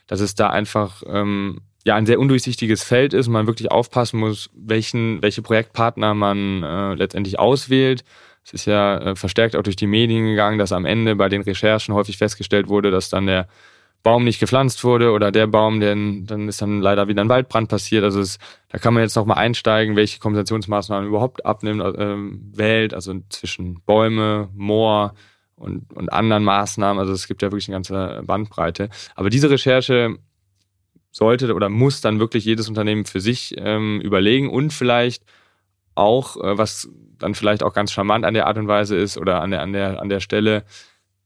dass es da einfach ähm, ja ein sehr undurchsichtiges Feld ist und man wirklich aufpassen muss, welchen, welche Projektpartner man äh, letztendlich auswählt. Es ist ja äh, verstärkt auch durch die Medien gegangen, dass am Ende bei den Recherchen häufig festgestellt wurde, dass dann der Baum nicht gepflanzt wurde oder der Baum, denn dann ist dann leider wieder ein Waldbrand passiert. Also es, da kann man jetzt noch mal einsteigen, welche Kompensationsmaßnahmen überhaupt abnimmt, äh, wählt, also zwischen Bäume, Moor und, und anderen Maßnahmen. Also es gibt ja wirklich eine ganze Bandbreite. Aber diese Recherche sollte oder muss dann wirklich jedes Unternehmen für sich ähm, überlegen und vielleicht auch, äh, was dann vielleicht auch ganz charmant an der Art und Weise ist oder an der, an der, an der Stelle,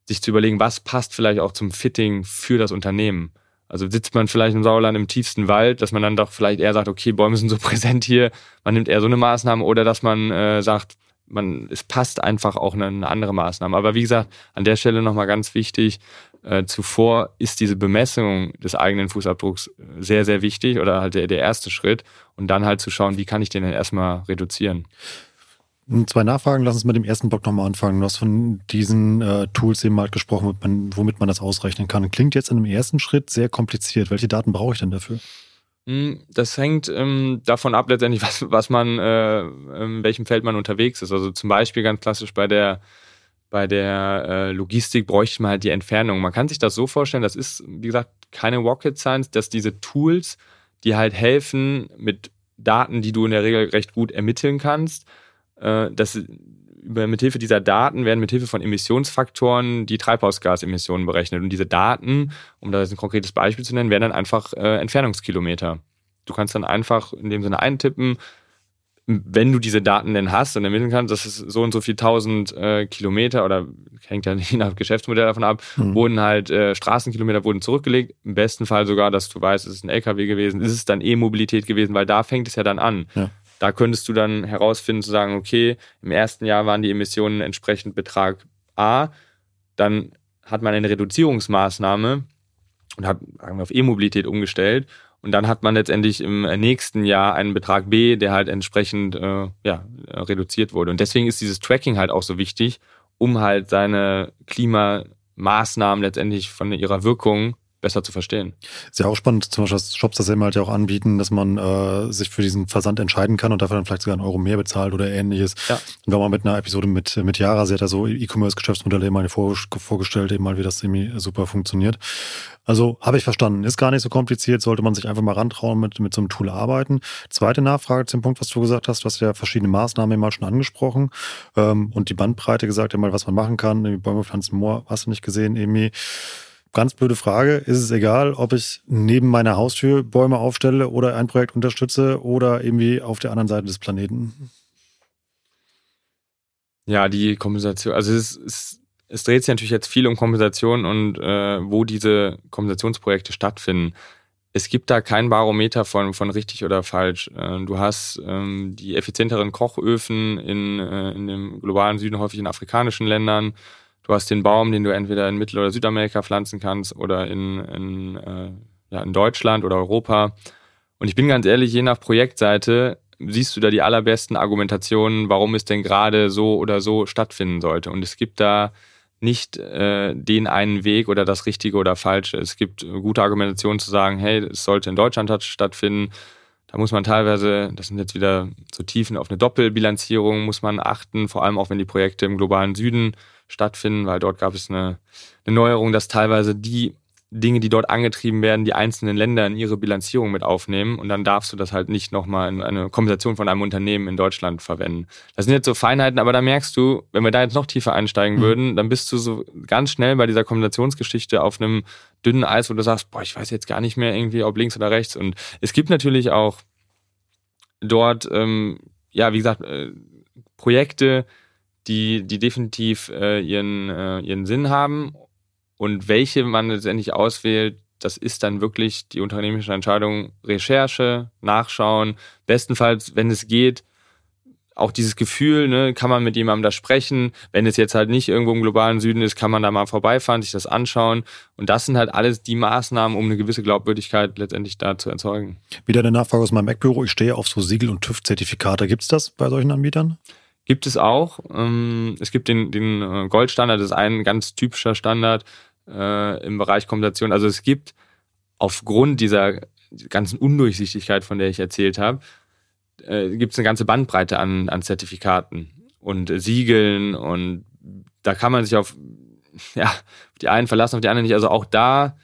sich zu überlegen, was passt vielleicht auch zum Fitting für das Unternehmen. Also sitzt man vielleicht im Sauerland im tiefsten Wald, dass man dann doch vielleicht eher sagt, okay, Bäume sind so präsent hier, man nimmt eher so eine Maßnahme oder dass man äh, sagt, man, es passt einfach auch eine, andere Maßnahme. Aber wie gesagt, an der Stelle nochmal ganz wichtig, äh, zuvor ist diese Bemessung des eigenen Fußabdrucks sehr, sehr wichtig oder halt der, der erste Schritt und dann halt zu schauen, wie kann ich den denn erstmal reduzieren. Zwei Nachfragen, lass uns mit dem ersten Block nochmal anfangen. Du hast von diesen äh, Tools eben halt gesprochen, womit man, womit man das ausrechnen kann. Klingt jetzt in dem ersten Schritt sehr kompliziert. Welche Daten brauche ich denn dafür? Hm, das hängt ähm, davon ab, letztendlich, was, was man, äh, in welchem Feld man unterwegs ist. Also zum Beispiel ganz klassisch bei der, bei der äh, Logistik bräuchte man halt die Entfernung. Man kann sich das so vorstellen, das ist, wie gesagt, keine Rocket Science, dass diese Tools, die halt helfen mit Daten, die du in der Regel recht gut ermitteln kannst, äh, dass mithilfe dieser Daten werden mithilfe von Emissionsfaktoren die Treibhausgasemissionen berechnet. Und diese Daten, um da jetzt ein konkretes Beispiel zu nennen, werden dann einfach äh, Entfernungskilometer. Du kannst dann einfach in dem Sinne eintippen, wenn du diese Daten denn hast und ermitteln kannst, das ist so und so viel tausend äh, Kilometer oder hängt ja je nach Geschäftsmodell davon ab, mhm. wurden halt äh, Straßenkilometer wurden zurückgelegt. Im besten Fall sogar, dass du weißt, es ist ein LKW gewesen, ist es dann E-Mobilität gewesen, weil da fängt es ja dann an. Ja. Da könntest du dann herausfinden, zu sagen, okay, im ersten Jahr waren die Emissionen entsprechend Betrag A, dann hat man eine Reduzierungsmaßnahme und hat auf E-Mobilität umgestellt und dann hat man letztendlich im nächsten Jahr einen Betrag B, der halt entsprechend äh, ja, reduziert wurde. Und deswegen ist dieses Tracking halt auch so wichtig, um halt seine Klimamaßnahmen letztendlich von ihrer Wirkung besser zu verstehen. Ist ja auch spannend, zum Beispiel, dass Shops das eben halt ja auch anbieten, dass man äh, sich für diesen Versand entscheiden kann und dafür dann vielleicht sogar einen Euro mehr bezahlt oder ähnliches. Ja. Und wir haben mal mit einer Episode mit, mit Yara, sie hat ja so E-Commerce-Geschäftsmodelle eben mal vor, vorgestellt, eben mal, wie das irgendwie super funktioniert. Also habe ich verstanden. Ist gar nicht so kompliziert, sollte man sich einfach mal rantrauen, mit, mit so einem Tool arbeiten. Zweite Nachfrage zu dem Punkt, was du gesagt hast. Du hast ja verschiedene Maßnahmen eben mal schon angesprochen ähm, und die Bandbreite gesagt, eben mal, was man machen kann. Irgendwie Bäume pflanzen, Moor, hast du nicht gesehen, irgendwie ganz blöde Frage. Ist es egal, ob ich neben meiner Haustür Bäume aufstelle oder ein Projekt unterstütze oder irgendwie auf der anderen Seite des Planeten? Ja, die Kompensation. Also es, es, es dreht sich natürlich jetzt viel um Kompensation und äh, wo diese Kompensationsprojekte stattfinden. Es gibt da kein Barometer von, von richtig oder falsch. Äh, du hast ähm, die effizienteren Kochöfen in, äh, in dem globalen Süden, häufig in afrikanischen Ländern. Du hast den Baum, den du entweder in Mittel- oder Südamerika pflanzen kannst oder in, in, äh, ja, in Deutschland oder Europa. Und ich bin ganz ehrlich, je nach Projektseite siehst du da die allerbesten Argumentationen, warum es denn gerade so oder so stattfinden sollte. Und es gibt da nicht äh, den einen Weg oder das Richtige oder Falsche. Es gibt gute Argumentationen zu sagen, hey, es sollte in Deutschland stattfinden. Da muss man teilweise, das sind jetzt wieder so Tiefen auf eine Doppelbilanzierung, muss man achten, vor allem auch wenn die Projekte im globalen Süden stattfinden, weil dort gab es eine, eine Neuerung, dass teilweise die Dinge, die dort angetrieben werden, die einzelnen Länder in ihre Bilanzierung mit aufnehmen und dann darfst du das halt nicht nochmal in eine Kompensation von einem Unternehmen in Deutschland verwenden. Das sind jetzt so Feinheiten, aber da merkst du, wenn wir da jetzt noch tiefer einsteigen mhm. würden, dann bist du so ganz schnell bei dieser Kompensationsgeschichte auf einem dünnen Eis, wo du sagst, boah, ich weiß jetzt gar nicht mehr irgendwie, ob links oder rechts. Und es gibt natürlich auch dort, ähm, ja, wie gesagt, äh, Projekte, die, die definitiv äh, ihren, äh, ihren Sinn haben. Und welche man letztendlich auswählt, das ist dann wirklich die unternehmerische Entscheidung, Recherche, Nachschauen, bestenfalls, wenn es geht, auch dieses Gefühl, ne, kann man mit jemandem da sprechen. Wenn es jetzt halt nicht irgendwo im globalen Süden ist, kann man da mal vorbeifahren, sich das anschauen. Und das sind halt alles die Maßnahmen, um eine gewisse Glaubwürdigkeit letztendlich da zu erzeugen. Wieder eine Nachfrage aus meinem Mac-Büro. Ich stehe auf so Siegel- und TÜV-Zertifikate. Gibt es das bei solchen Anbietern? Gibt es auch. Ähm, es gibt den, den äh, Goldstandard, das ist ein ganz typischer Standard äh, im Bereich Kompensation. Also es gibt aufgrund dieser ganzen Undurchsichtigkeit, von der ich erzählt habe, äh, gibt es eine ganze Bandbreite an, an Zertifikaten und Siegeln und da kann man sich auf, ja, auf die einen verlassen, auf die anderen nicht. Also auch da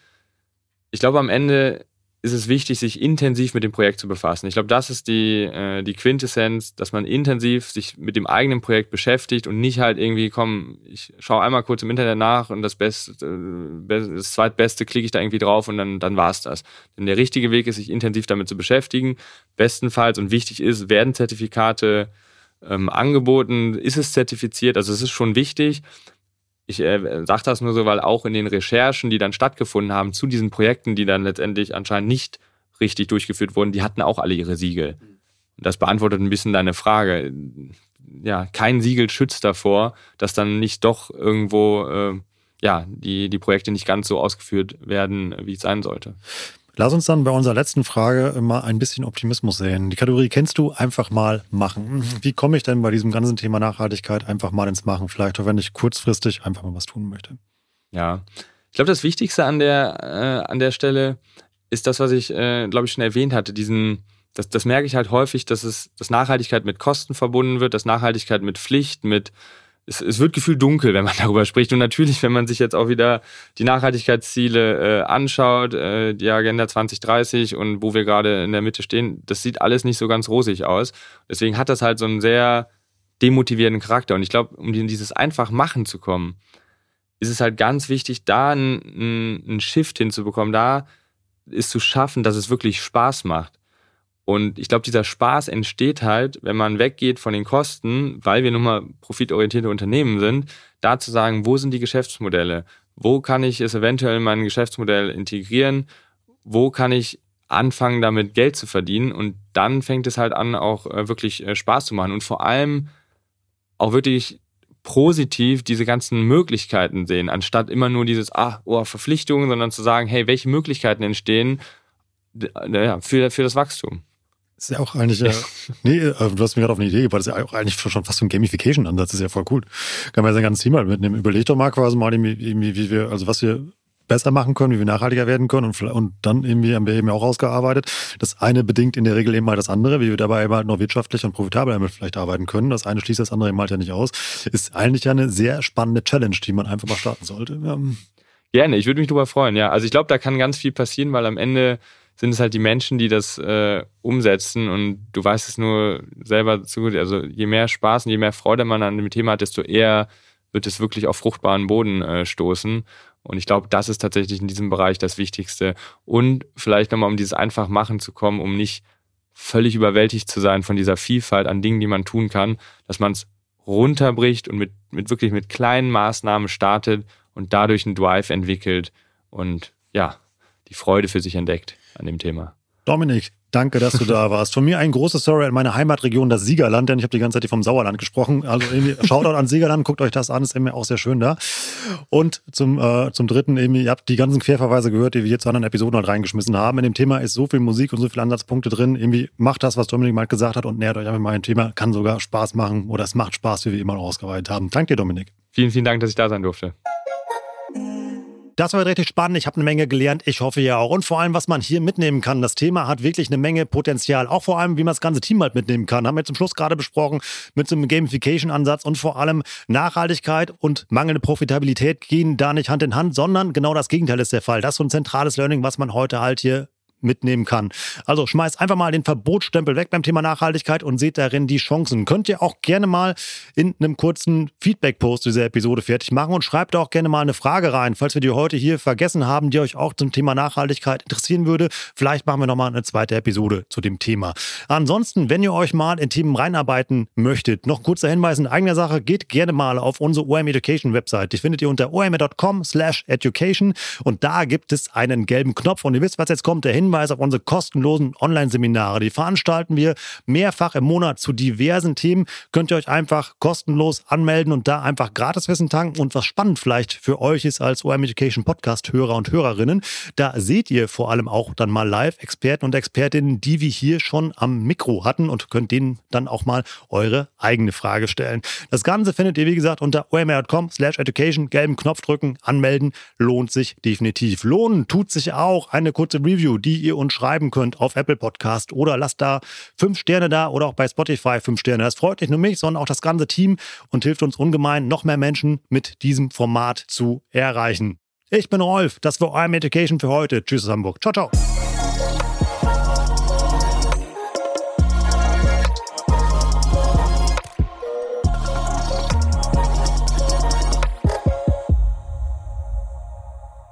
Ich glaube, am Ende ist es wichtig, sich intensiv mit dem Projekt zu befassen. Ich glaube, das ist die, äh, die Quintessenz, dass man intensiv sich mit dem eigenen Projekt beschäftigt und nicht halt irgendwie, komm, ich schaue einmal kurz im Internet nach und das Beste, äh, das zweitbeste klicke ich da irgendwie drauf und dann, dann war's das. Denn der richtige Weg ist, sich intensiv damit zu beschäftigen. Bestenfalls und wichtig ist, werden Zertifikate ähm, angeboten, ist es zertifiziert, also es ist schon wichtig ich äh, sage das nur so, weil auch in den Recherchen, die dann stattgefunden haben zu diesen Projekten, die dann letztendlich anscheinend nicht richtig durchgeführt wurden, die hatten auch alle ihre Siegel. Und das beantwortet ein bisschen deine Frage. Ja, kein Siegel schützt davor, dass dann nicht doch irgendwo äh, ja, die, die Projekte nicht ganz so ausgeführt werden, wie es sein sollte. Lass uns dann bei unserer letzten Frage mal ein bisschen Optimismus sehen. Die Kategorie kennst du einfach mal machen. Wie komme ich denn bei diesem ganzen Thema Nachhaltigkeit einfach mal ins Machen? Vielleicht auch wenn ich kurzfristig einfach mal was tun möchte. Ja, ich glaube, das Wichtigste an der, äh, an der Stelle ist das, was ich, äh, glaube ich, schon erwähnt hatte. Diesen, das, das merke ich halt häufig, dass es, dass Nachhaltigkeit mit Kosten verbunden wird, dass Nachhaltigkeit mit Pflicht, mit es, es wird gefühlt dunkel, wenn man darüber spricht. Und natürlich, wenn man sich jetzt auch wieder die Nachhaltigkeitsziele äh, anschaut, äh, die Agenda 2030 und wo wir gerade in der Mitte stehen, das sieht alles nicht so ganz rosig aus. Deswegen hat das halt so einen sehr demotivierenden Charakter. Und ich glaube, um in dieses einfach machen zu kommen, ist es halt ganz wichtig, da einen, Shift hinzubekommen, da ist zu schaffen, dass es wirklich Spaß macht. Und ich glaube, dieser Spaß entsteht halt, wenn man weggeht von den Kosten, weil wir nun mal profitorientierte Unternehmen sind, da zu sagen, wo sind die Geschäftsmodelle? Wo kann ich es eventuell in mein Geschäftsmodell integrieren? Wo kann ich anfangen, damit Geld zu verdienen? Und dann fängt es halt an, auch äh, wirklich äh, Spaß zu machen und vor allem auch wirklich positiv diese ganzen Möglichkeiten sehen, anstatt immer nur dieses, ah, oh, Verpflichtungen, sondern zu sagen, hey, welche Möglichkeiten entstehen für, für das Wachstum. Das ist ja auch eigentlich, äh, nee, äh, du hast mir gerade auf eine Idee gebracht, das ist ja auch eigentlich schon fast so ein Gamification-Ansatz, das ist ja voll cool. Kann man ja sein ganzes Team halt mitnehmen. Überleg doch mal quasi mal, irgendwie, wie wir, also was wir besser machen können, wie wir nachhaltiger werden können und, und dann irgendwie haben wir eben auch ausgearbeitet. Das eine bedingt in der Regel eben mal das andere, wie wir dabei eben halt noch wirtschaftlich und profitabel damit vielleicht arbeiten können. Das eine schließt das andere eben halt ja nicht aus. Ist eigentlich ja eine sehr spannende Challenge, die man einfach mal starten sollte. Ja. Gerne, ich würde mich darüber freuen, ja. Also ich glaube, da kann ganz viel passieren, weil am Ende sind es halt die Menschen, die das äh, umsetzen und du weißt es nur selber zu gut. Also je mehr Spaß und je mehr Freude man an dem Thema hat, desto eher wird es wirklich auf fruchtbaren Boden äh, stoßen. Und ich glaube, das ist tatsächlich in diesem Bereich das Wichtigste. Und vielleicht nochmal, um dieses einfach machen zu kommen, um nicht völlig überwältigt zu sein von dieser Vielfalt an Dingen, die man tun kann, dass man es runterbricht und mit, mit wirklich mit kleinen Maßnahmen startet und dadurch einen Drive entwickelt und ja, die Freude für sich entdeckt an dem Thema. Dominik, danke, dass du da warst. Von mir ein großes Story in meiner Heimatregion, das Siegerland, denn ich habe die ganze Zeit vom Sauerland gesprochen. Also Shoutout an Siegerland, guckt euch das an, ist irgendwie auch sehr schön da. Und zum, äh, zum dritten, eben, ihr habt die ganzen Querverweise gehört, die wir jetzt zu anderen Episoden halt reingeschmissen haben. In dem Thema ist so viel Musik und so viele Ansatzpunkte drin. Irgendwie macht das, was Dominik mal gesagt hat und nähert euch einfach mal ein Thema. Kann sogar Spaß machen oder es macht Spaß, wie wir immer noch ausgeweitet haben. Danke dir, Dominik. Vielen, vielen Dank, dass ich da sein durfte. Das war richtig spannend. Ich habe eine Menge gelernt. Ich hoffe ja auch. Und vor allem, was man hier mitnehmen kann. Das Thema hat wirklich eine Menge Potenzial. Auch vor allem, wie man das ganze Team halt mitnehmen kann. Haben wir zum Schluss gerade besprochen mit so einem Gamification-Ansatz und vor allem Nachhaltigkeit und mangelnde Profitabilität gehen da nicht Hand in Hand, sondern genau das Gegenteil ist der Fall. Das ist so ein zentrales Learning, was man heute halt hier mitnehmen kann. Also schmeißt einfach mal den Verbotsstempel weg beim Thema Nachhaltigkeit und seht darin die Chancen. Könnt ihr auch gerne mal in einem kurzen Feedback-Post dieser Episode fertig machen und schreibt auch gerne mal eine Frage rein, falls wir die heute hier vergessen haben, die euch auch zum Thema Nachhaltigkeit interessieren würde. Vielleicht machen wir nochmal eine zweite Episode zu dem Thema. Ansonsten, wenn ihr euch mal in Themen reinarbeiten möchtet, noch kurzer Hinweis in eigener Sache, geht gerne mal auf unsere OM Education Website. Die findet ihr unter om.com slash education und da gibt es einen gelben Knopf und ihr wisst, was jetzt kommt, der Hinweis Hinweis auf unsere kostenlosen Online-Seminare. Die veranstalten wir mehrfach im Monat zu diversen Themen. Könnt ihr euch einfach kostenlos anmelden und da einfach Gratiswissen tanken. Und was spannend vielleicht für euch ist als OM Education Podcast-Hörer und Hörerinnen, da seht ihr vor allem auch dann mal live Experten und Expertinnen, die wir hier schon am Mikro hatten und könnt denen dann auch mal eure eigene Frage stellen. Das Ganze findet ihr, wie gesagt, unter omr.com slash education. Gelben Knopf drücken, anmelden. Lohnt sich definitiv. Lohnen tut sich auch eine kurze Review, die ihr uns schreiben könnt auf Apple Podcast oder lasst da fünf Sterne da oder auch bei Spotify fünf Sterne. Das freut nicht nur mich, sondern auch das ganze Team und hilft uns ungemein, noch mehr Menschen mit diesem Format zu erreichen. Ich bin Rolf, das war OM Education für heute. Tschüss aus Hamburg. Ciao, ciao.